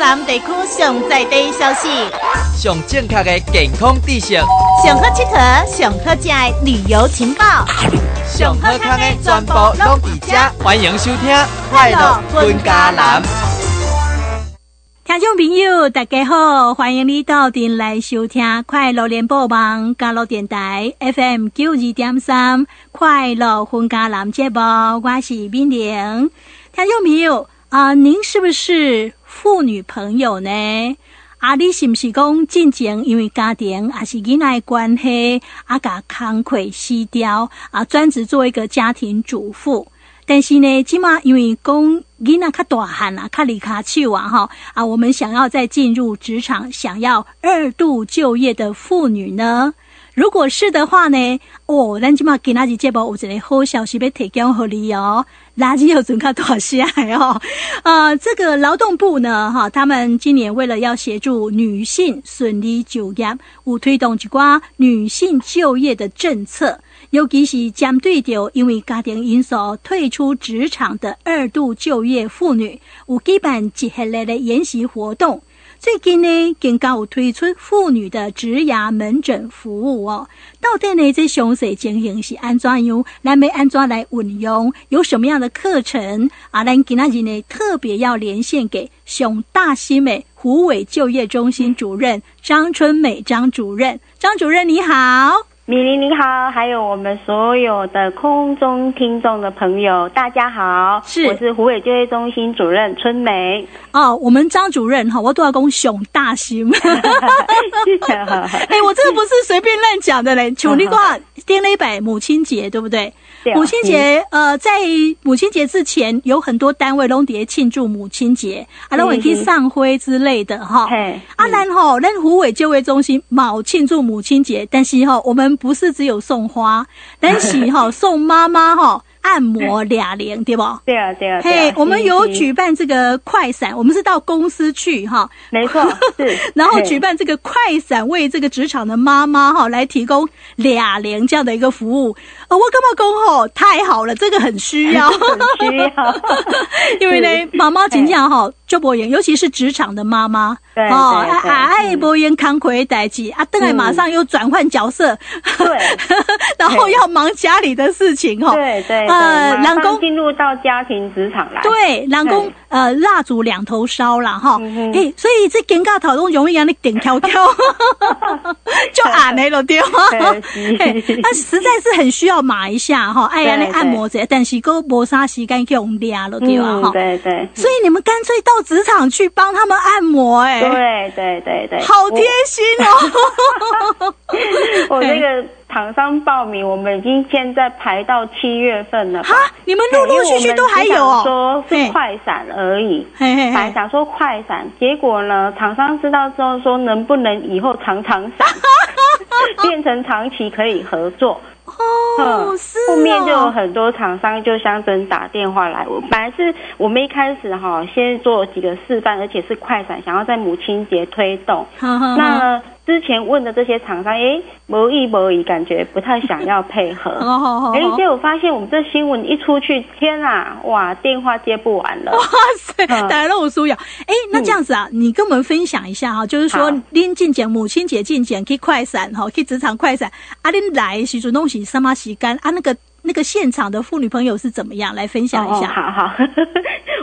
南地区上在地消息，上正确的健康知识，上好佚佗、上好食的旅游情报，上好康的全部拢伫遮，欢迎收听《快乐分家南》。听众朋友，大家好，欢迎你到店来收听《快乐联播网》加乐电台 FM 九二点三《快乐分家南》节目，我是冰玲。听众朋友啊，您是不是妇女朋友呢？啊，你是不是讲进前因为家庭还是囡仔关系，啊，甲慷慨西掉啊，专职做一个家庭主妇？但是呢，起码因为讲囡仔较大汉啊，较离卡手啊，哈啊，我们想要再进入职场，想要二度就业的妇女呢，如果是的话呢，哦，咱起码给那几节目有一个好消息要提供给你哦，垃圾有准较大些哦，啊，这个劳动部呢，哈，他们今年为了要协助女性顺利就业，有推动一寡女性就业的政策。尤其是针对着因为家庭因素退出职场的二度就业妇女，有举办一系列的研习活动。最近呢，更加有推出妇女的植牙门诊服务哦。到底呢，这详细情形是安怎样？咱要安怎来运用？有什么样的课程？啊，咱今仔日呢，特别要连线给熊大西美湖伟就业中心主任张春美张主任。张主任你好。米林你好，还有我们所有的空中听众的朋友，大家好，是我是湖北就业中心主任春梅。哦，我们张主任哈，我都要讲熊大心。哎，我这个不是随便乱讲的嘞，求你挂颠了一百母亲节，对不对？母亲节，呃，在母亲节之前，有很多单位拢碟庆祝母亲节，啊，拢会去上灰之类的哈。啊，然后咱湖尾就业中心冇庆祝母亲节，但是哈，我们不是只有送花，但是哈 送妈妈哈。按摩俩连对不？对啊，对啊。嘿，我们有举办这个快闪，我们是到公司去哈，没错，是。然后举办这个快闪，为这个职场的妈妈哈来提供俩连这样的一个服务。呃，我干嘛讲吼？太好了，这个很需要，很需要。因为呢，妈妈经常哈就播演，尤其是职场的妈妈，哦，哎，播演康奎代志啊，邓来马上又转换角色，对，然后要忙家里的事情哈，对对。呃，老公进入到家庭职场来，对，老公呃，蜡烛两头烧了哈，哎，所以这尴尬讨论容易让你点跳跳，就按那了对。吗？他 实在是很需要码一下哈，哎呀，那按摩者，但是够磨砂时间用俩了对吧？哈，对对，所以你们干脆到职场去帮他们按摩，哎，对对对对，好贴心哦，我那个。厂商报名，我们已经现在排到七月份了。哈，你们陆陆续续都还有说是快闪而已，还想说快闪，结果呢，厂商知道之后说能不能以后常常闪，变成长期可以合作。哦，是。后面就有很多厂商就相争打电话来，我本来是我们一开始哈，先做几个示范，而且是快闪，想要在母亲节推动。那。之前问的这些厂商，哎，无意无意，感觉不太想要配合。哎，结果发现我们这新闻一出去，天啊，哇，电话接不完了。哇塞，打了我输呀！哎，那这样子啊，你跟我们分享一下哈，就是说，拎进检母亲节进检可以快闪哈，可以职场快闪。啊，您来时阵东西什么洗干啊？那个那个现场的妇女朋友是怎么样？来分享一下。好好。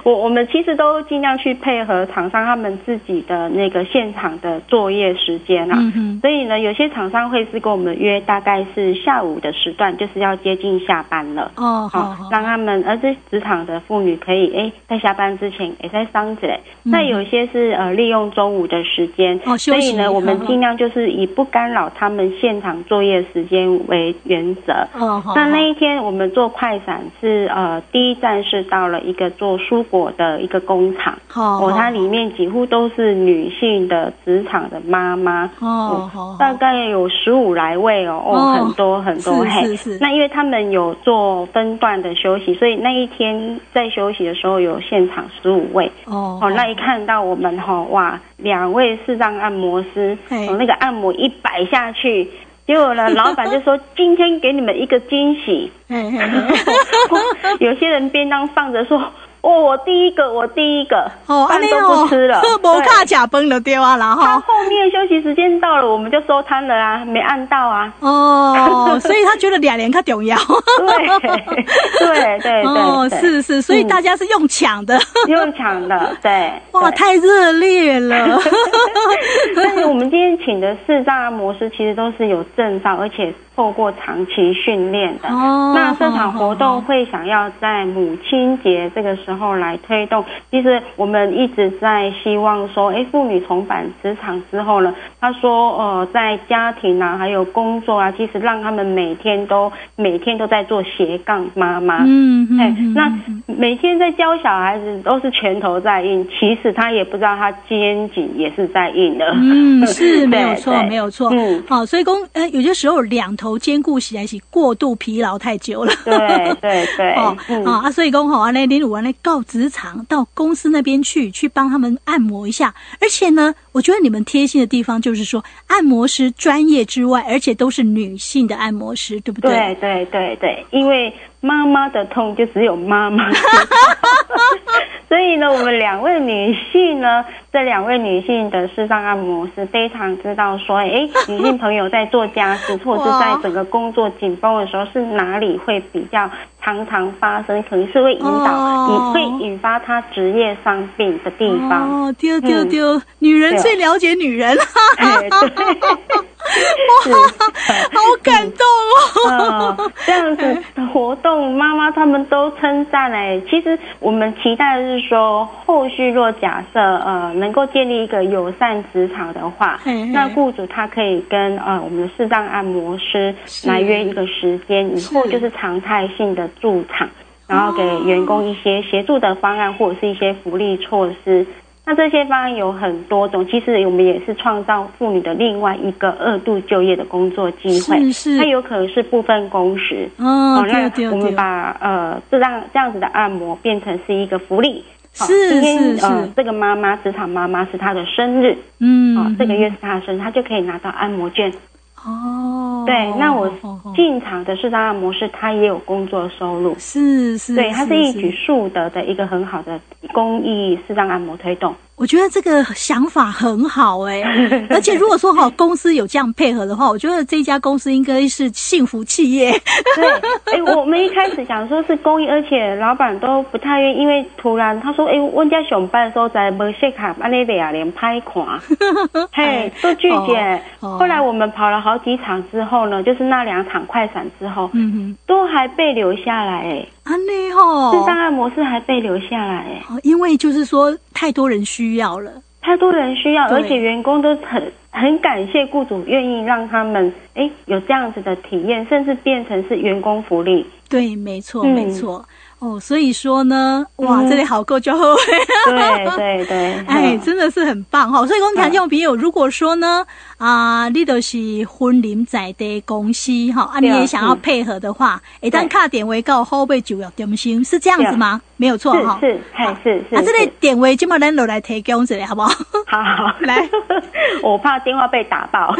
我我们其实都尽量去配合厂商他们自己的那个现场的作业时间啊，所以呢，有些厂商会是跟我们约大概是下午的时段，就是要接近下班了哦，好，让他们而这职场的妇女可以哎在下班之前也在商子嘞。那有些是呃利用中午的时间，哦所以呢，我们尽量就是以不干扰他们现场作业时间为原则。哦，好那那一天我们做快闪是呃第一站是到了一个做蔬果。的一个工厂，哦，它里面几乎都是女性的职场的妈妈，哦，大概有十五来位哦，哦，很多很多，是是。那因为他们有做分段的休息，所以那一天在休息的时候有现场十五位，哦，哦，那一看到我们哈，哇，两位视障按摩师，从那个按摩一摆下去。结果呢，老板就说：“今天给你们一个惊喜。” 有些人便当放着说：“哦，我第一个，我第一个，哦，饭都不吃了，无卡假崩了对啊，然后他后面休息时间到了，我们就收摊了啊，没按到啊。哦，所以他觉得两年他重要。对对对对，哦，是是，所以大家是用抢的，用抢的，对。哇，太热烈了。但是我们今天请的四障按摩师，其实都是有证照，而且。透过长期训练的，哦那这场活动会想要在母亲节这个时候来推动。其实我们一直在希望说，哎，妇女重返职场之后呢，她说，呃，在家庭啊，还有工作啊，其实让他们每天都每天都在做斜杠妈妈。嗯嗯。哎，那每天在教小孩子都是拳头在硬，其实他也不知道他肩颈也是在硬的。嗯，是没有错，没有错。嗯，好，所以公，呃，有些时候两头。头兼顾起来是过度疲劳太久了，对对对，哦啊，所以讲好啊，那林鲁完呢告职场到公司那边去，去帮他们按摩一下。而且呢，我觉得你们贴心的地方就是说，按摩师专业之外，而且都是女性的按摩师，对不对？对对对对，因为妈妈的痛就只有妈妈。所以呢，我们两位女性呢，这两位女性的视障按摩师非常知道说，哎，女性朋友在做家事或者是在整个工作紧绷的时候，是哪里会比较常常发生，可能是会引导，引会引发他职业伤病的地方。哦，丢丢丢，女人最了解女人。哇，好感动哦！这样子的活动，妈妈他们都称赞哎。其实我们期待的是说，后续若假设呃能够建立一个友善职场的话，那雇主他可以跟呃我们的适当按摩师来约一个时间，以后就是常态性的驻场，然后给员工一些协助的方案或者是一些福利措施。那这些方案有很多种，其实我们也是创造妇女的另外一个二度就业的工作机会。是是，它有可能是部分工时。哦，那我们把呃这样这样子的按摩变成是一个福利。是今天呃这个妈妈职场妈妈是她的生日，嗯，这个月是她的生日，她就可以拿到按摩券。哦，对，那我进场的适当按摩师，他也有工作收入。是是，对，他是一举数得的一个很好的公益视障按摩推动。我觉得这个想法很好哎，而且如果说哈公司有这样配合的话，我觉得这家公司应该是幸福企业。对，哎，我们一开始想说是公益，而且老板都不太愿意，因为突然他说，哎，问家上班的时候在摩西卡安尼贝亚连拍款，嘿，都拒绝。后来我们跑了好几场之后呢，就是那两场快闪之后，嗯哼，都还被留下来哎。安内吼，这障碍模式还被留下来。哎，因为就是说太多人需要了，太多人需要，而且员工都很很感谢雇主愿意让他们哎有这样子的体验，甚至变成是员工福利。对，没错，没错。哦，所以说呢，哇，这里好够就好，对对对，哎，真的是很棒哈。所以，讲听众朋友，如果说呢，啊，你都是婚龄在的公司哈，啊，你也想要配合的话，一旦卡点位告后备就要点心，是这样子吗？没有错哈，是是是。啊，这里点位今么咱落来提供这里好不好？好好 来，我怕电话被打爆，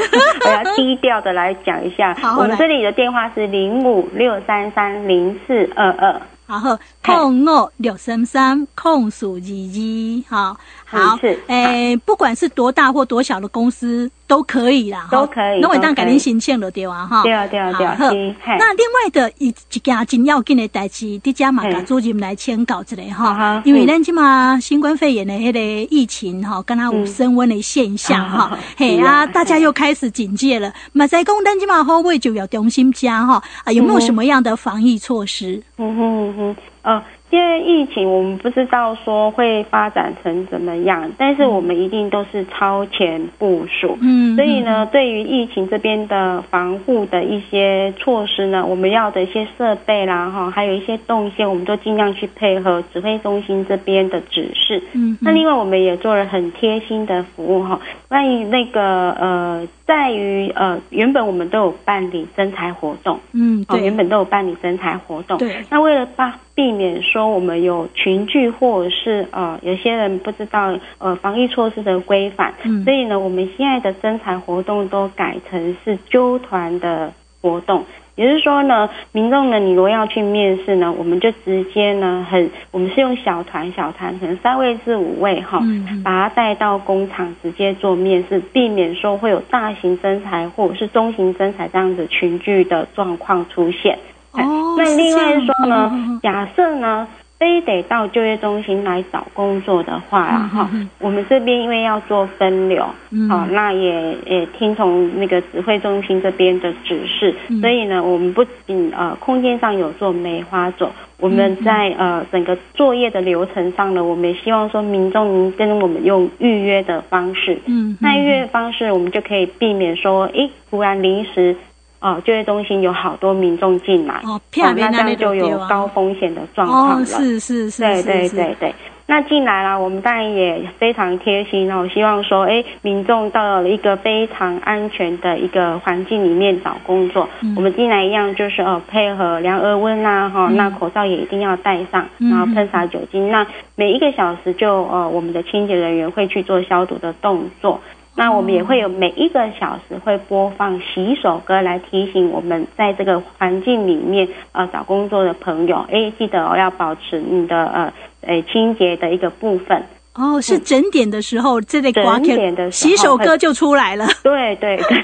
我要低调的来讲一下。我们这里的电话是零五六三三零四二二。然后空五六三三空数二二，哈。好，诶，不管是多大或多小的公司都可以啦，都可以。那我当改天申请了对哇，哈，对啊对啊对啊。那另外的一一件真要紧的代志，迪家嘛，甲主任来签稿之类哈，因为咱即嘛新冠肺炎的迄个疫情哈，跟它有升温的现象哈，嘿啊，大家又开始警戒了。马在公咱即嘛好位就要中心加哈。啊，有没有什么样的防疫措施？嗯哼哼，呃。因为疫情，我们不知道说会发展成怎么样，但是我们一定都是超前部署。嗯，所以呢，对于疫情这边的防护的一些措施呢，我们要的一些设备啦，哈，还有一些动线，我们都尽量去配合指挥中心这边的指示。嗯，那另外我们也做了很贴心的服务哈，关于那个呃，在于呃，原本我们都有办理征才活动。嗯，对，原本都有办理征才活动。对，那为了把避免说我们有群聚，或者是呃有些人不知道呃防疫措施的规范，所以呢，我们现在的征才活动都改成是纠团的活动。也就是说呢，民众呢，你如果要去面试呢，我们就直接呢，很，我们是用小团小团，可能三位至五位哈，把他带到工厂直接做面试，避免说会有大型增材或者是中型增材这样子群聚的状况出现。哦，那另外说呢，假设呢。非得到就业中心来找工作的话啊，哈，我们这边因为要做分流，好，那也也听从那个指挥中心这边的指示，所以呢，我们不仅呃空间上有做梅花种，我们在呃整个作业的流程上呢，我们也希望说民众您跟我们用预约的方式，嗯，那预约方式我们就可以避免说，诶，突然临时。哦，就业中心有好多民众进来，哦，那这样就有高风险的状况了。是是是，对对对对。那进来了，我们当然也非常贴心哦，希望说，哎，民众到了一个非常安全的一个环境里面找工作。我们进来一样就是哦，配合量额温啊，哈，那口罩也一定要戴上，然后喷洒酒精。那每一个小时就呃，我们的清洁人员会去做消毒的动作。那我们也会有每一个小时会播放洗手歌来提醒我们在这个环境里面呃找工作的朋友，哎，记得哦要保持你的呃诶清洁的一个部分。哦，是整点的时候，这类整点的洗手歌就出来了。对对对，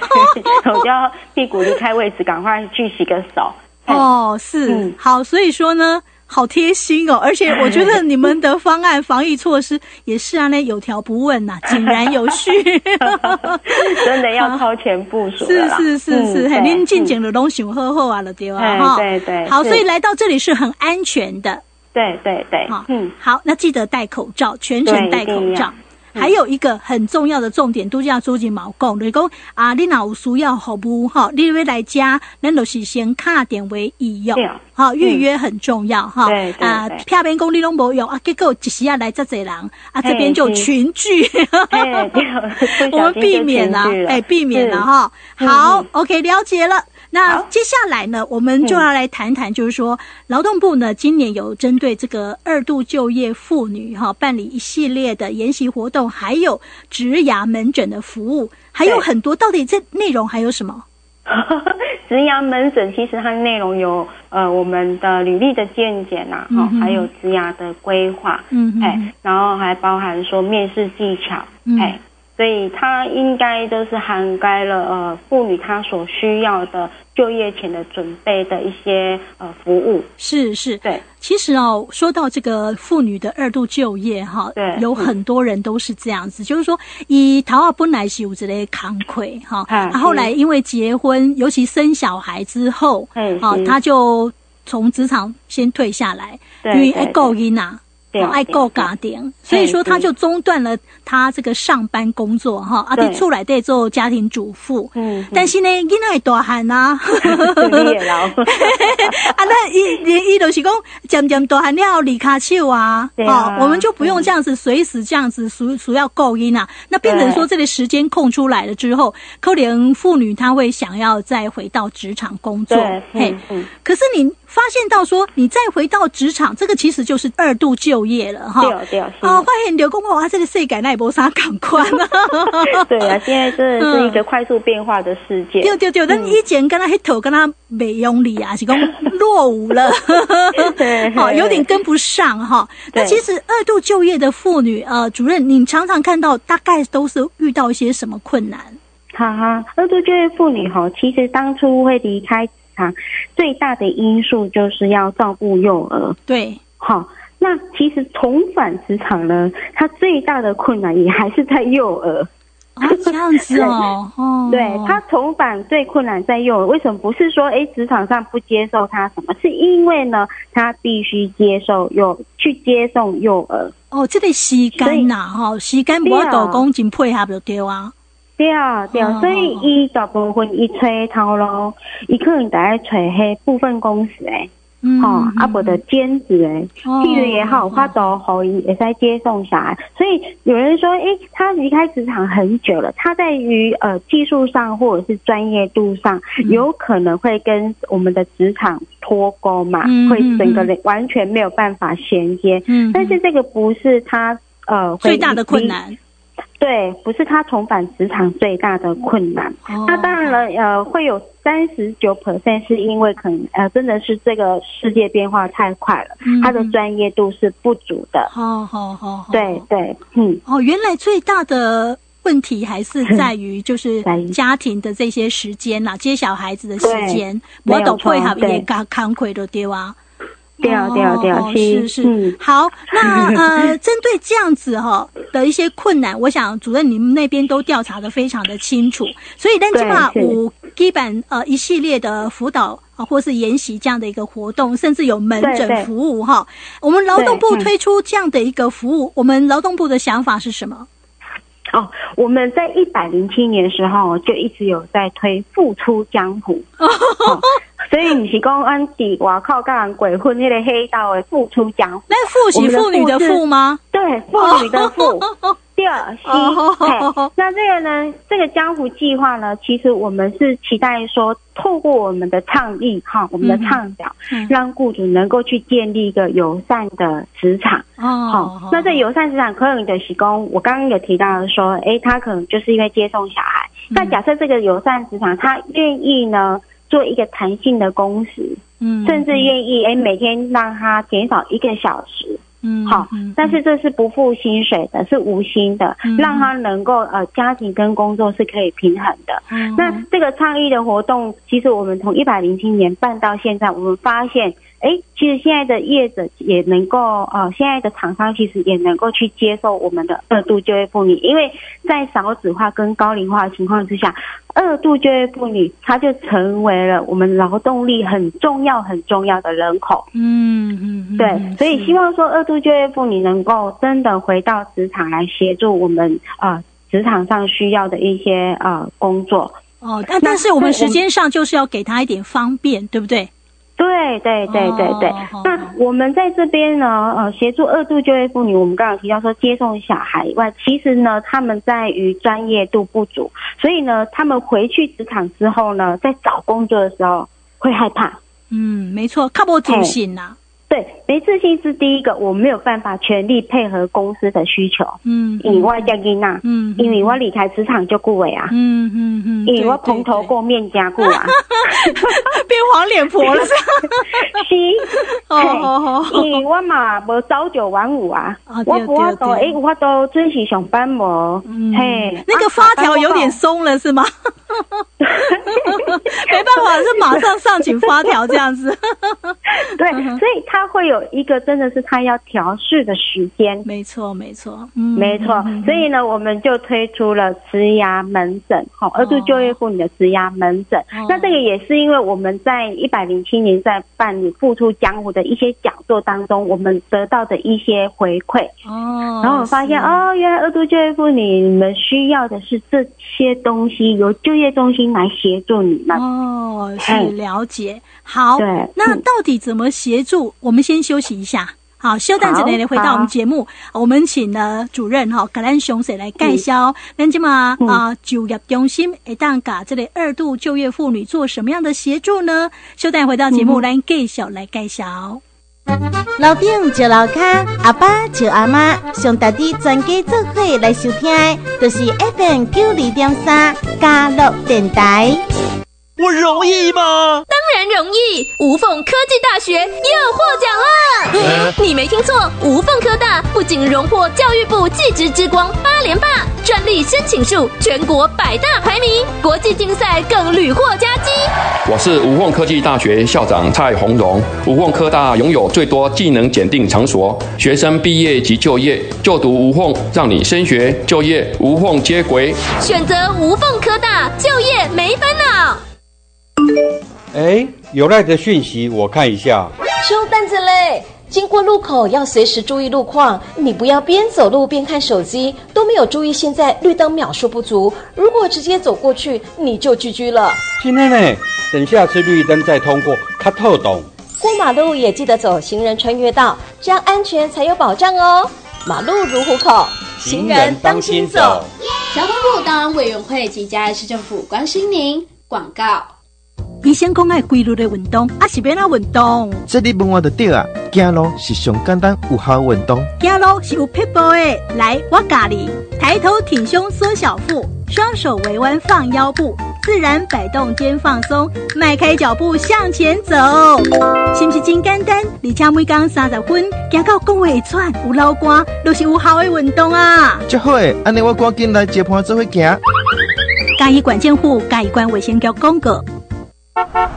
我就要屁股离开位置，赶快去洗个手。哦，是好，所以说呢。好贴心哦，而且我觉得你们的方案防疫措施也是啊，那有条不紊呐，井然有序，真的要超前部署是是是是，您进警的东西呵呵啊了对吧？哈，对对，好，所以来到这里是很安全的，对对对，好，嗯，好，那记得戴口罩，全程戴口罩。还有一个很重要的重点，都叫周金毛讲，就是讲啊，你若有需要服务哈，你要来家，咱都是先卡点为预约，好预约很重要哈。啊，偏边公你拢无用啊，结果一时啊来这侪人啊，这边就群聚，我们避免了，哎，避免了哈。好，OK，了解了。那接下来呢，我们就要来谈谈，就是说，劳动部呢今年有针对这个二度就业妇女哈，办理一系列的研习活动，还有职涯门诊的服务，还有很多。到底这内容还有什么？职涯门诊其实它内容有呃我们的履历的见解呐，哈，还有职涯的规划，嗯，哎，然后还包含说面试技巧，哎。所以它应该都是涵盖了呃妇女她所需要的就业前的准备的一些呃服务。是是，对。其实哦，说到这个妇女的二度就业哈，对，有很多人都是这样子，就是说以桃花本来是有这类扛愧哈，后来因为结婚，尤其生小孩之后，嗯，啊，他就从职场先退下来，因为爱够音呐。爱够家庭，所以说他就中断了他这个上班工作哈，啊，得出来得做家庭主妇。嗯，但是呢，囡仔大汉呐，啊，那伊伊就是讲渐渐大汉了离开手啊，哦，我们就不用这样子随时这样子属属要够音啊，那变成说这个时间空出来了之后，可能妇女她会想要再回到职场工作，嘿，可是你。发现到说，你再回到职场，这个其实就是二度就业了哈。对对。啊，发现刘公公啊，这个世界那也无啥赶快啊。对啊，现在真的是一个快速变化的世界。对对对，但以前跟他黑头跟他没用力啊，是讲 落伍了。对。好，有点跟不上哈。那其实二度就业的妇女，呃，主任，你常常看到大概都是遇到一些什么困难？哈哈，二度就业妇女哈，其实当初会离开。他最大的因素就是要照顾幼儿。对，好，那其实重返职场呢，他最大的困难也还是在幼儿。啊，这样子哦，哦，对他重返最困难在幼儿。为什么不是说哎职场上不接受他什么？是因为呢，他必须接受幼去接送幼儿。哦，这个时间呐，哈，时间不要多工真配合就对啊。对啊，对啊，所以伊大部分伊吹头路，伊可能在吹迄部分公司诶，哦，啊不的兼职诶，譬如也好，发到后伊也在接送小孩，所以有人说，诶，他离开职场很久了，他在于呃技术上或者是专业度上，有可能会跟我们的职场脱钩嘛，会整个人完全没有办法衔接，嗯，但是这个不是他呃最大的困难。对，不是他重返职场最大的困难。那当然了，呃，会有三十九 percent 是因为可能呃，真的是这个世界变化太快了，他的专业度是不足的。好好好，对对，嗯，哦，原来最大的问题还是在于就是家庭的这些时间呐，接小孩子的时间，我都配合也刚康亏的丢啊。掉掉掉，是是，好，那呃，针对这样子哈的一些困难，我想主任你们那边都调查的非常的清楚，所以但起码我基本呃一系列的辅导啊，或是研习这样的一个活动，甚至有门诊服务哈。我们劳动部推出这样的一个服务，我们劳动部的想法是什么？哦，我们在一百零七年时候就一直有在推复出江湖。所以你是讲安迪外靠跟人鬼混那个黑道的付出江湖？那父是妇女的妇吗？对，妇女的妇。第二，西。那这个呢？这个江湖计划呢？其实我们是期待说，透过我们的倡议，哈，我们的倡导，让雇主能够去建立一个友善的职场。哦。好，那这友善职场可能的提供，我刚刚有提到说，哎，他可能就是因为接送小孩。那假设这个友善职场，他愿意呢？做一个弹性的工时，嗯，甚至愿意哎每天让他减少一个小时，嗯，好，但是这是不付薪水的，是无薪的，让他能够呃家庭跟工作是可以平衡的。那这个倡议的活动，其实我们从一百零七年办到现在，我们发现。哎，其实现在的业者也能够，呃，现在的厂商其实也能够去接受我们的二度就业妇女，因为在少子化跟高龄化的情况之下，二度就业妇女她就成为了我们劳动力很重要很重要的人口。嗯嗯，对，所以希望说二度就业妇女能够真的回到职场来协助我们啊，职场上需要的一些啊工作。哦，但但是我们时间上就是要给她一点方便，对不对？对对对对对，那我们在这边呢，呃，协助二度就业妇女，我们刚刚提到说接送小孩以外，其实呢，他们在于专业度不足，所以呢，他们回去职场之后呢，在找工作的时候会害怕。嗯，没错，靠不自信呐。对，没自信是第一个，我没有办法全力配合公司的需求。嗯，因为我叫伊娜，嗯，因为我离开职场就顾伟啊，嗯嗯嗯，因为我蓬头垢面加顾啊，变黄脸婆了是？是，哦，因为我嘛无朝九晚五啊，我不法都诶，我都准时上班无，嘿，那个发条有点松了是吗？没办法，是马上上紧发条这样子。对，所以他会有一个真的是他要调试的时间。没错，没错，嗯，没错。所以呢，我们就推出了职牙门诊，好，二度就业妇女的职牙门诊。那这个也是因为我们在一百零七年在办理付出江湖的一些讲座当中，我们得到的一些回馈。哦，然后我发现哦，原来二度就业妇女你们需要的是这些东西，由就业中心来协助你们。哦，是了解。好，那到底怎么协助？我们先休息一下。好，休蛋子呢，回到我们节目，我们请了主任哈格兰雄水来介绍。那今嘛啊，就业中心一旦噶这类二度就业妇女做什么样的协助呢？休蛋回到节目来介绍来介绍。老丁就老卡，阿爸就阿妈，上大滴专家做会来收听，就是 FM 九二点三加乐电台。我容易吗？当然容易！无缝科技大学又获奖了。你没听错，无缝科大不仅荣获教育部技职之光八连霸，专利申请数全国百大排名，国际竞赛更屡获佳绩。我是无缝科技大学校长蔡宏荣。无缝科大拥有最多技能检定场所，学生毕业及就业就读无缝，让你升学就业无缝接轨。选择无缝科大，就业没烦恼。哎，有赖的讯息，我看一下。收单子嘞！经过路口要随时注意路况，你不要边走路边看手机，都没有注意现在绿灯秒数不足。如果直接走过去，你就 GG 了。今天呢，等下次绿灯再通过，卡透懂。过马路也记得走行人穿越道，这样安全才有保障哦。马路如虎口，行人当心走。交通部档案委员会及嘉义市政府关心您广告。医生讲爱规律的运动，啊是变哪运动？这你问我就对啊，走路是上简单有效运动。走路是有撇步的，来我教你，抬头挺胸缩小腹，双手微弯放腰部，自然摆动肩放松，迈开脚步向前走，是不是真简单？而且每天三十分，行到讲会喘，有老汗，都是有效的运动啊！就好诶，安尼我赶紧来接盘做伙行。嘉义管建户嘉义关卫生局公告。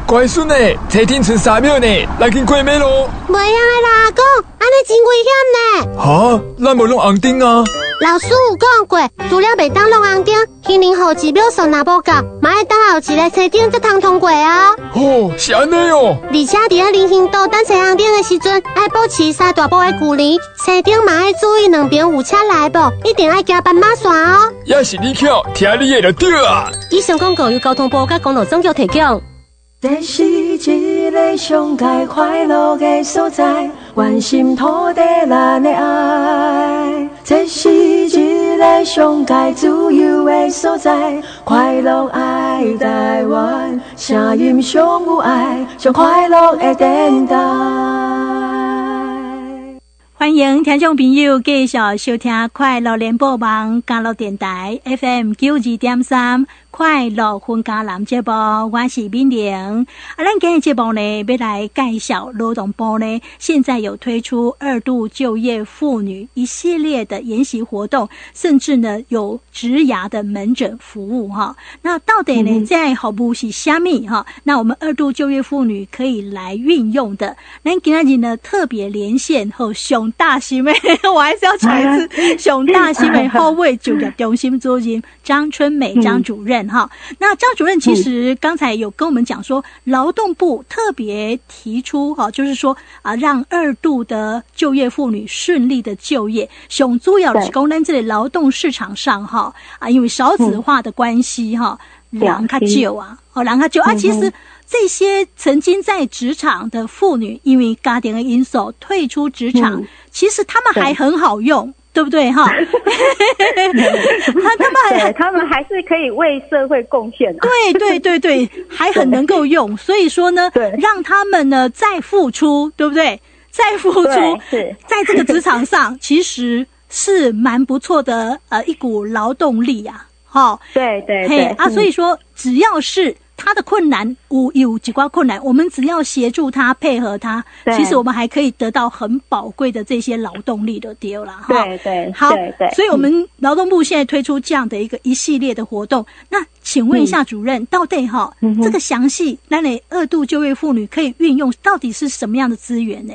乖孙呢，车停剩三秒呢，来紧过马路。袂用的啦，阿公，安尼真危险呢。哈，咱无弄红灯啊。老师有讲过，除了袂当弄红灯，行人后一秒数那无够，嘛要等后一个车顶才通通过啊。哦，是安尼哦。而且伫咧人行道等车红灯的时阵，爱保持三大步的距离，车顶嘛要注意两边有车来无，一定爱加斑马线哦。也是你巧，听你的就对啊。以上广告由交通部甲公路总局提供。这是一个上界快乐的所在，关心土地咱的爱。这是一个上界自由的所在，快乐爱台湾，声音上有爱，上快乐的电台。欢迎听众朋友继续收听《快乐联播网》加乐电台 FM 九二点三。快乐婚家男节目，我是敏玲。啊，咱今日节目呢，要来介绍劳动部呢，现在有推出二度就业妇女一系列的研习活动，甚至呢有植牙的门诊服务哈。那到底呢在好不是虾米哈？那我们二度就业妇女可以来运用的，咱今日呢特别连线和熊大西妹，我还是要讲一次熊大西妹后卫就业中心主任张春美张主任。哈，那张主任其实刚才有跟我们讲说，劳动部特别提出哈，就是说啊，让二度的就业妇女顺利的就业。熊主要是功能这里劳动市场上哈啊，因为少子化的关系哈，让他救啊，哦，让他救啊。其实这些曾经在职场的妇女，因为家庭的因素退出职场，其实他们还很好用。对不对哈？他他们还他们还是可以为社会贡献的。对对对对，还很能够用。所以说呢，让他们呢再付出，对不对？再付出，在这个职场上，其实是蛮不错的呃一股劳动力呀。哈，对对对啊，所以说只要是。他的困难有有几挂困难，我们只要协助他配合他，其实我们还可以得到很宝贵的这些劳动力的丢了哈。对对，好，所以我们劳动部现在推出这样的一个一系列的活动。那请问一下主任，到底哈这个详细，那你二度就业妇女可以运用到底是什么样的资源呢？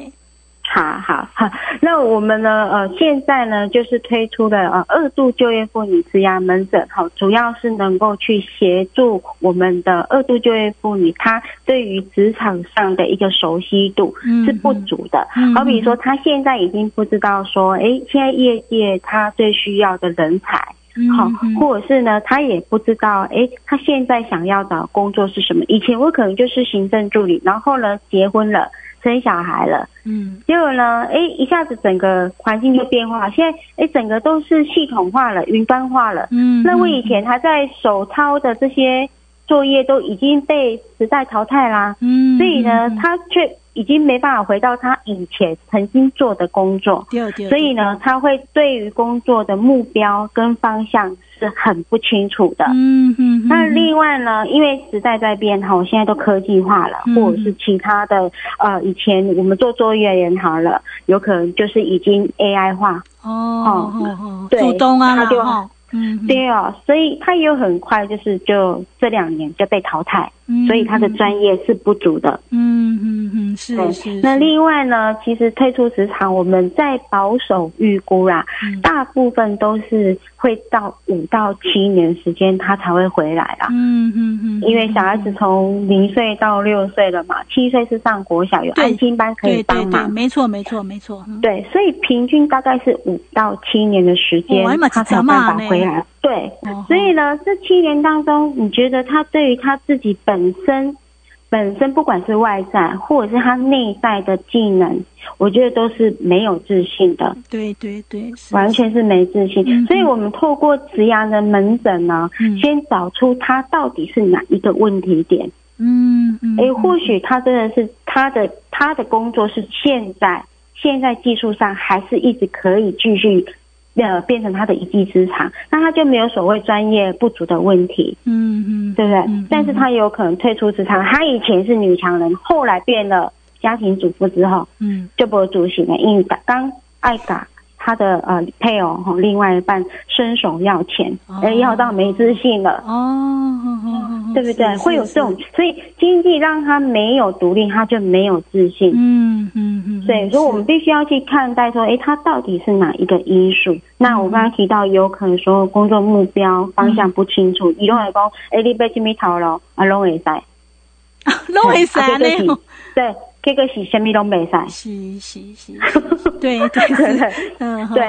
好好好，那我们呢？呃，现在呢，就是推出的呃二度就业妇女职涯门诊，好，主要是能够去协助我们的二度就业妇女，她对于职场上的一个熟悉度是不足的。好比说，她现在已经不知道说，哎，现在业界她最需要的人才，好，或者是呢，她也不知道，哎，她现在想要的工作是什么？以前我可能就是行政助理，然后呢，结婚了。生小孩了，嗯，结果呢，哎，一下子整个环境就变化，现在哎，整个都是系统化了，云端化了，嗯，那我以前还在手抄的这些作业都已经被时代淘汰啦，嗯，所以呢，他却已经没办法回到他以前曾经做的工作，所以呢，他会对于工作的目标跟方向。是很不清楚的。嗯嗯。那另外呢，因为时代在变哈，现在都科技化了，或者是其他的呃，以前我们做作业也好了，有可能就是已经 AI 化。哦哦哦。主动啊，他就嗯，对哦，所以它也有很快就是就这两年就被淘汰，所以他的专业是不足的。嗯嗯嗯，是是。那另外呢，其实退出职场，我们在保守预估啦，大部分都是。会到五到七年时间，他才会回来啦。嗯嗯嗯，因为小孩子从零岁到六岁了嘛，七岁是上国小，有安心班可以帮忙。没错没错没错。对，所以平均大概是五到七年的时间，他才有办法回来。对，所以呢，这七年当中，你觉得他对于他自己本身？本身不管是外在或者是他内在的技能，我觉得都是没有自信的。对对对，完全是没自信。所以我们透过职涯的门诊呢，先找出他到底是哪一个问题点。嗯嗯，哎，或许他真的是他的他的工作是现在现在技术上还是一直可以继续呃变成他的一技之长，那他就没有所谓专业不足的问题，嗯嗯，对不对？但是他有可能退出职场，他以前是女强人，后来变了家庭主妇之后，嗯，就不主行了，因为刚爱打。他的呃配偶和另外一半伸手要钱，哎，要到没自信了哦，对不对？会有这种，所以经济让他没有独立，他就没有自信。嗯嗯嗯，对，所以我们必须要去看待说，哎，他到底是哪一个因素？那我刚刚提到，有可能说工作目标方向不清楚，移动来讲，哎，你被什么逃了？啊，拢会塞，拢会塞呢？对。这个是什么都没晒，是是是，对对 对，嗯对，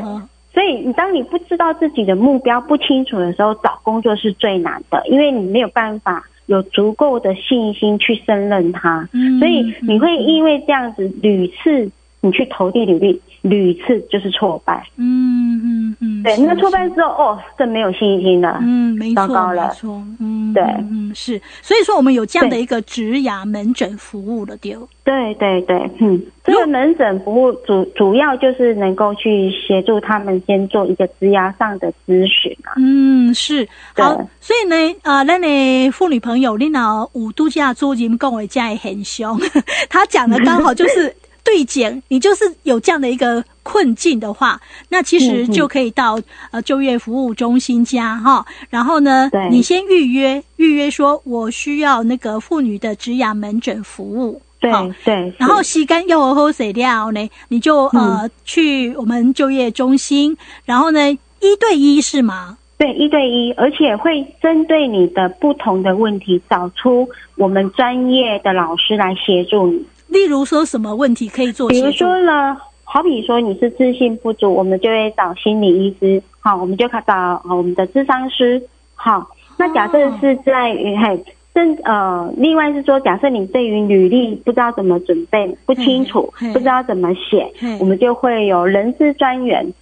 所以你当你不知道自己的目标不清楚的时候，找工作是最难的，因为你没有办法有足够的信心去胜任它，所以你会因为这样子屡次你去投递履历。屡次就是挫败，嗯嗯嗯，对，那挫败之后，哦，更没有信心了，嗯，没错，没错，嗯，对，嗯是，所以说我们有这样的一个植牙门诊服务了，丢，对对对，嗯，这个门诊服务主主要就是能够去协助他们先做一个植牙上的咨询啊，嗯是，好，所以呢，呃，那你妇女朋友，你那五度假租金跟我家也很凶，他讲的刚好就是。对减，你就是有这样的一个困境的话，那其实就可以到呃就业服务中心家哈，然后呢，你先预约预约说，我需要那个妇女的植牙门诊服务，对对，然后洗干要喝水料呢，你就呃去我们就业中心，然后呢一对一是吗？对，一对一，而且会针对你的不同的问题，找出我们专业的老师来协助你。例如说什么问题可以做？比如说呢，好比说你是自信不足，我们就会找心理医师，好，我们就看找我们的智商师，好。那假设是在于嘿，正呃，另外是说，假设你对于履历不知道怎么准备，不清楚，不知道怎么写，我们就会有人事专员。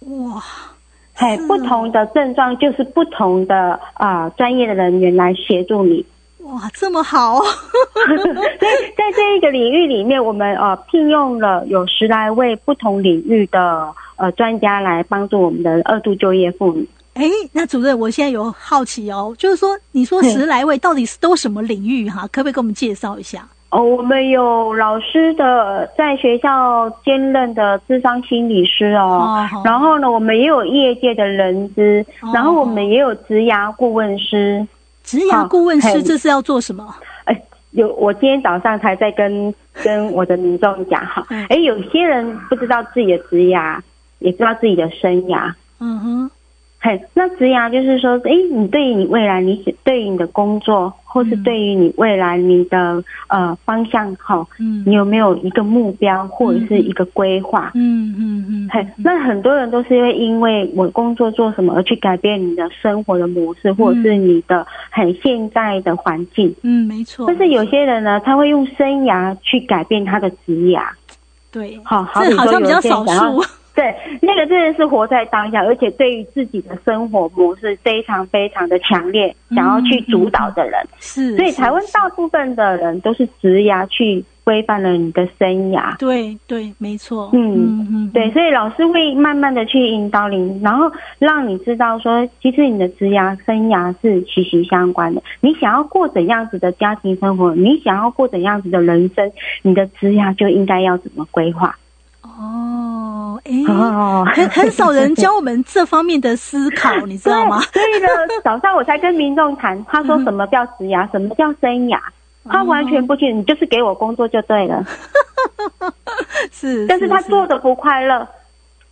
哇，嘿，不同的症状就是不同的啊专业的人员来协助你。哇，这么好！所以在这一个领域里面，我们呃聘用了有十来位不同领域的呃专家来帮助我们的二度就业妇女。哎，那主任，我现在有好奇哦，就是说，你说十来位到底是都什么领域哈？可不可以给我们介绍一下？哦，我们有老师的在学校兼任的智商心理师哦，然后呢，我们也有业界的人资，然后我们也有职涯顾问师。职涯顾问师这是要做什么？哎，有我今天早上才在跟跟我的民众讲哈，哎，有些人不知道自己的职涯，也不知道自己的生涯，嗯哼。那职涯就是说，哎，你对于你未来，你对于你的工作，或是对于你未来你的呃方向，哈，嗯，你有没有一个目标或者是一个规划？嗯嗯嗯。嘿，那很多人都是因为因为我工作做什么而去改变你的生活的模式，或者是你的很现在的环境。嗯，没错。但是有些人呢，他会用生涯去改变他的职涯。对，好，好像比较少数。对，那个真的是活在当下，而且对于自己的生活模式非常非常的强烈，想要去主导的人。是，所以台湾大部分的人都是职涯去规范了你的生涯。对对，没错。嗯嗯，对，所以老师会慢慢的去引导你，然后让你知道说，其实你的职涯生涯是息息相关的。你想要过怎样子的家庭生活，你想要过怎样子的人生，你的职涯就应该要怎么规划。哦，哎，很很少人教我们这方面的思考，你知道吗？所以呢，早上我才跟民众谈，他说什么叫职涯，什么叫生涯，他完全不去，你就是给我工作就对了。是，但是他做的不快乐，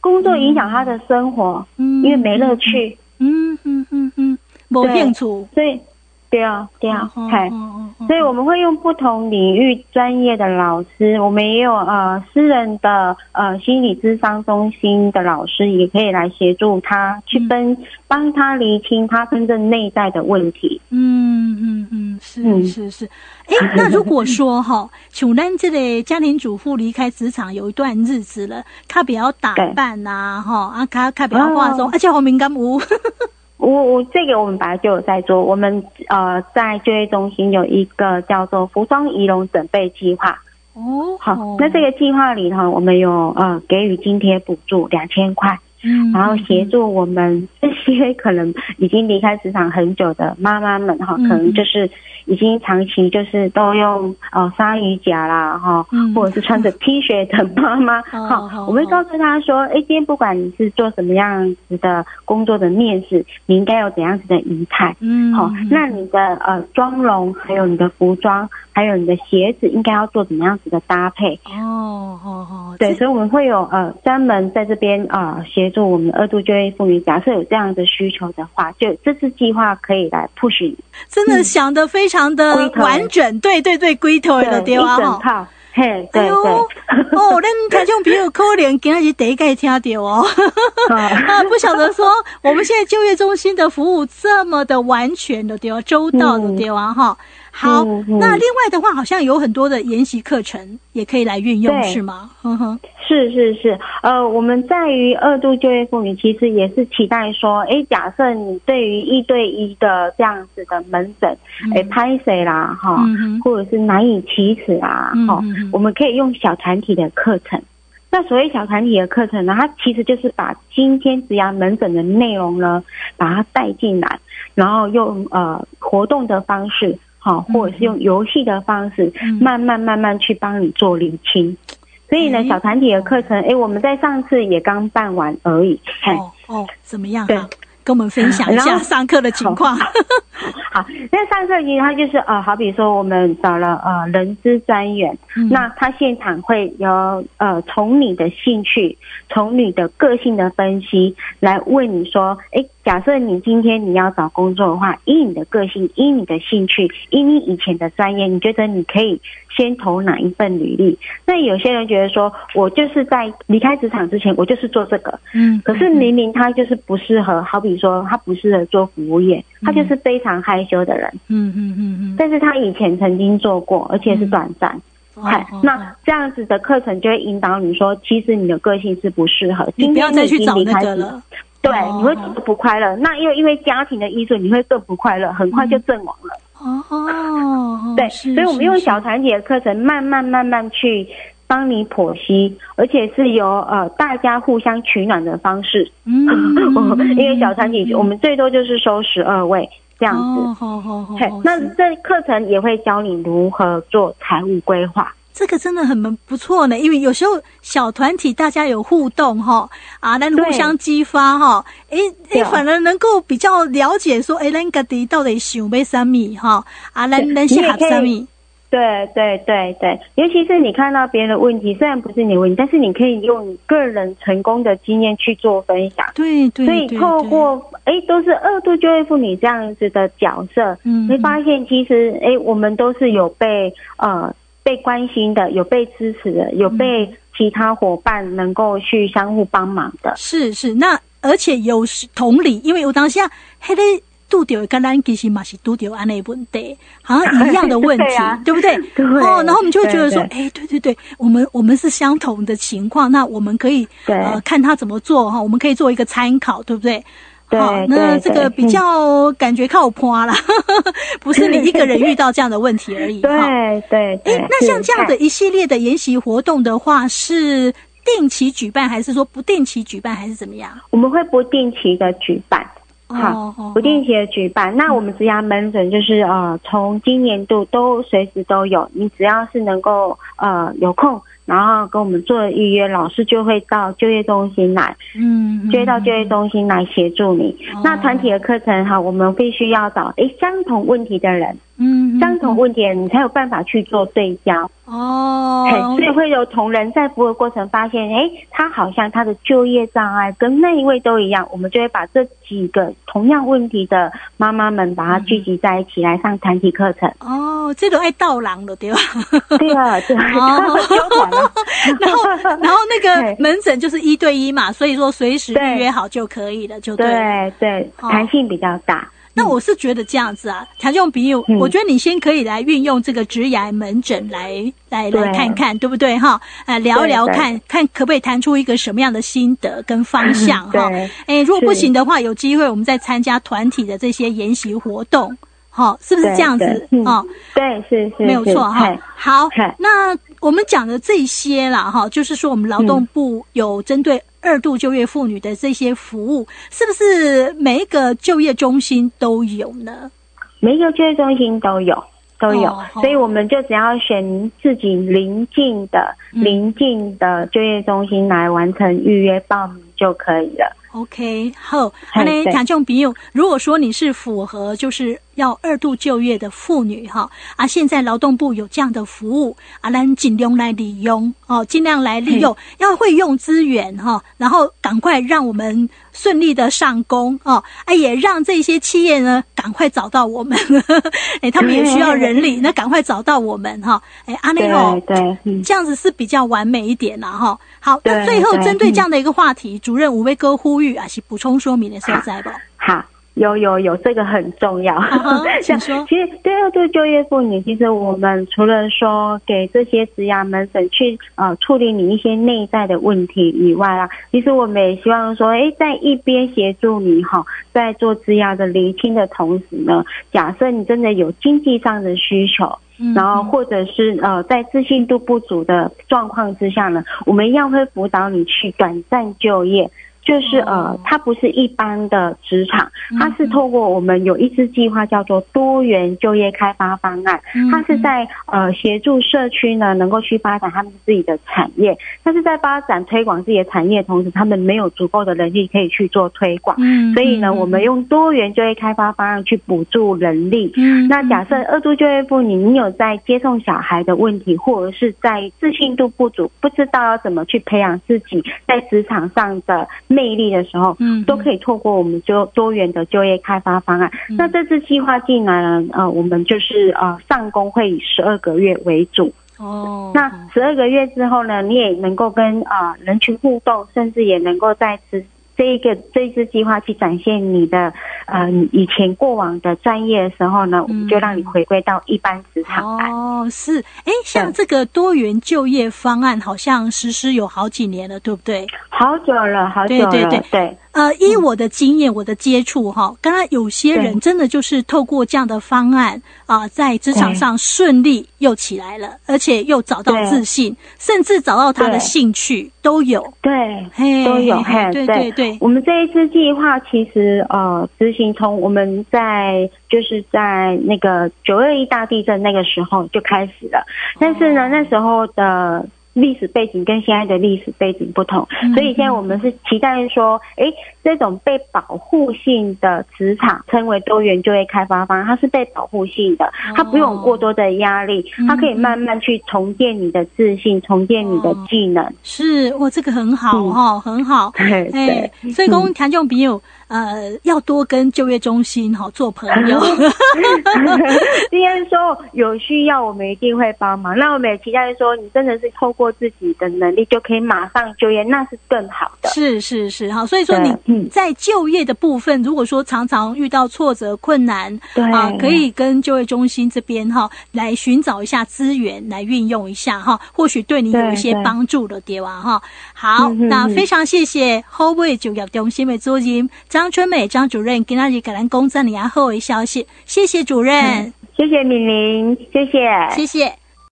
工作影响他的生活，因为没乐趣。嗯嗯嗯嗯，没兴趣，所以。对啊，对啊，嗨，所以我们会用不同领域专业的老师，我们也有呃私人的呃心理咨商中心的老师，也可以来协助他去分，帮他厘清他真正内在的问题。嗯嗯嗯，是是是。哎，那如果说哈，像咱这类家庭主妇离开职场有一段日子了，他比较打扮呐，哈啊，他他比较化妆，而且好敏感无。我我这个我们本来就有在做，我们呃在就业中心有一个叫做服装仪容准备计划。哦，好，那这个计划里头，我们有呃给予津贴补助两千块。嗯，然后协助我们这些可能已经离开职场很久的妈妈们哈，可能就是已经长期就是都用呃鲨鱼夹啦哈，或者是穿着 T 恤的妈妈哈，我会告诉她说，哎，今天不管你是做什么样子的工作的面试，你应该有怎样子的仪态，嗯，好，那你的呃妆容，还有你的服装，还有你的鞋子，应该要做怎么样子的搭配？哦，好好，对，所以我们会有呃专门在这边啊协。做我们二度就业妇女，假设有这样的需求的话，就这次计划可以来 push 你。真的想的非常的完整，对对对，龟头的对啊，一整套。嘿，对对。哦，恁听众朋友可怜，今日第一个听到哦。啊，不晓得说我们现在就业中心的服务这么的完全的对啊，周到的对啊，哈。好，那另外的话，好像有很多的研习课程也可以来运用，是吗？哼哼，是是是，呃，我们在于二度就业妇女，其实也是期待说，哎，假设你对于一对一的这样子的门诊，哎，拍谁啦，哈，或者是难以启齿啊，哈，我们可以用小团体的课程。那所谓小团体的课程呢，它其实就是把今天职涯门诊的内容呢，把它带进来，然后用呃活动的方式。好，或者是用游戏的方式，慢慢慢慢去帮你做理清。所以呢，小团体的课程，哎，我们在上次也刚办完而已。哦哦，怎么样？对。跟我们分享一下上课的情况。好，那上课其实他就是呃，好比说我们找了呃人资专员，那他现场会有呃从你的兴趣，从你的个性的分析来问你说，哎，假设你今天你要找工作的话，以你的个性，以你的兴趣，以你以前的专业，你觉得你可以先投哪一份履历？那有些人觉得说，我就是在离开职场之前，我就是做这个，嗯，可是明明他就是不适合，好比。说他不适合做服务业，他就是非常害羞的人。嗯嗯嗯嗯。但是他以前曾经做过，而且是短暂。嗨，那这样子的课程就会引导你说，其实你的个性是不适合。你不要再去找那个了。对，你会不快乐。那因为因为家庭的因素，你会更不快乐，很快就阵亡了。哦。对，所以我们用小团体的课程，慢慢慢慢去。帮你剖析，而且是由呃大家互相取暖的方式。嗯，因为小团体我们最多就是收十二位这样子。好好好。那这课程也会教你如何做财务规划。这个真的很不错呢，因为有时候小团体大家有互动哈，啊，能互相激发哈，哎哎，反而能够比较了解说，哎，咱个底到底想要什么哈，啊，咱咱适合什么。对对对对，尤其是你看到别人的问题，虽然不是你的问题，但是你可以用你个人成功的经验去做分享。对对，所以透过哎，都是二度就业妇女这样子的角色，嗯，会发现其实哎，我们都是有被呃被关心的，有被支持的，有被其他伙伴能够去相互帮忙的。是是，那而且有同理，因为我当下还得。度掉跟咱其实嘛是度掉安内问题，好像一样的问题，对不对？哦，然后我们就会觉得说，哎，对对对，我们我们是相同的情况，那我们可以呃看他怎么做哈，我们可以做一个参考，对不对？好，那这个比较感觉靠谱啦，不是你一个人遇到这样的问题而已。对对，哎，那像这样的一系列的研习活动的话，是定期举办，还是说不定期举办，还是怎么样？我们会不定期的举办。好，不定期的举办。那我们职涯门诊就是呃，从今年度都随时都有，你只要是能够呃有空。然后跟我们做预约，老师就会到就业中心来，嗯，就会到就业中心来协助你。那团体的课程哈，我们必须要找诶相同问题的人，嗯，相同问题你才有办法去做对焦哦。所以会有同仁在服务过程发现，哎，他好像他的就业障碍跟那一位都一样，我们就会把这几个同样问题的妈妈们把它聚集在一起来上团体课程哦。哦，这种爱倒狼了，对吧？对啊，对啊。然后，然后那个 门诊就是一对一嘛，所以说随时预约好就可以了，就对对，弹性比较大。那我是觉得这样子啊，条件比喻，我觉得你先可以来运用这个植牙门诊来来来看看，对不对哈？呃，聊一聊看看可不可以谈出一个什么样的心得跟方向哈？哎，如果不行的话，有机会我们再参加团体的这些研习活动，好，是不是这样子哦，对，是是，没有错哈。好，那我们讲的这些啦哈，就是说我们劳动部有针对。二度就业妇女的这些服务，是不是每一个就业中心都有呢？每一个就业中心都有，都有。所以我们就只要选自己邻近的、邻近的就业中心来完成预约报名就可以了。OK，好，那听众朋友，如果说你是符合就是要二度就业的妇女哈，啊，现在劳动部有这样的服务啊，咱尽量来利用哦，尽量来利用，要会用资源哈，然后赶快让我们顺利的上工哦，哎，也让这些企业呢赶快找到我们，哎，他们也需要人力，那赶快找到我们哈，哎，阿内哦，对，这样子是比较完美一点啦哈。好，那最后针对这样的一个话题，主任五位哥呼吁啊，是补充说明的所在不？好，有有有，这个很重要。想 说，其实对二度就业妇女，其实我们除了说给这些职涯门诊去呃处理你一些内在的问题以外啊，其实我们也希望说，哎，在一边协助你哈，在做职涯的厘清的同时呢，假设你真的有经济上的需求。然后，或者是呃，在自信度不足的状况之下呢，我们一样会辅导你去短暂就业。就是呃，它不是一般的职场，它是透过我们有一支计划叫做多元就业开发方案，它是在呃协助社区呢能够去发展他们自己的产业，但是在发展推广自己的产业同时，他们没有足够的人力可以去做推广，所以呢，我们用多元就业开发方案去补助人力。那假设二度就业妇女，你有在接送小孩的问题，或者是在自信度不足，不知道要怎么去培养自己在职场上的。魅力的时候，嗯，都可以透过我们就多元的就业开发方案。那这次计划进来呢，呃，我们就是呃上工会以十二个月为主。哦，那十二个月之后呢，你也能够跟啊人群互动，甚至也能够在此。这一个这一次计划去展现你的呃以前过往的专业的时候呢，我们就让你回归到一般职场来。哦，是，哎，像这个多元就业方案好像实施有好几年了，对不对？好久了，好久了，对对对。呃，依我的经验，我的接触哈，刚刚有些人真的就是透过这样的方案啊，在职场上顺利又起来了，而且又找到自信，甚至找到他的兴趣都有。对，嘿都有。对对对，我们这一次计划其实呃，执行从我们在就是在那个九二一大地震那个时候就开始了，但是呢，那时候的。历史背景跟现在的历史背景不同，所以现在我们是期待说，哎，这种被保护性的职场称为多元就业开发方，它是被保护性的，它不用过多的压力，它可以慢慢去重建你的自信，重建你的技能。是，哇，这个很好哈，很好。对，所以讲听众朋友。呃，要多跟就业中心哈做朋友。今天说有需要，我们一定会帮忙。那我们也期待说，你真的是透过自己的能力就可以马上就业，那是更好的。是是是，哈。所以说你在就业的部分，如果说常常遇到挫折困难，对啊，可以跟就业中心这边哈来寻找一下资源，来运用一下哈，或许对你有一些帮助的，对吧？哈，好，那非常谢谢后卫就业中心的主任张。春美张主任今天日给咱公证你啊后尾消息，谢谢主任，谢谢敏玲，谢谢，谢谢。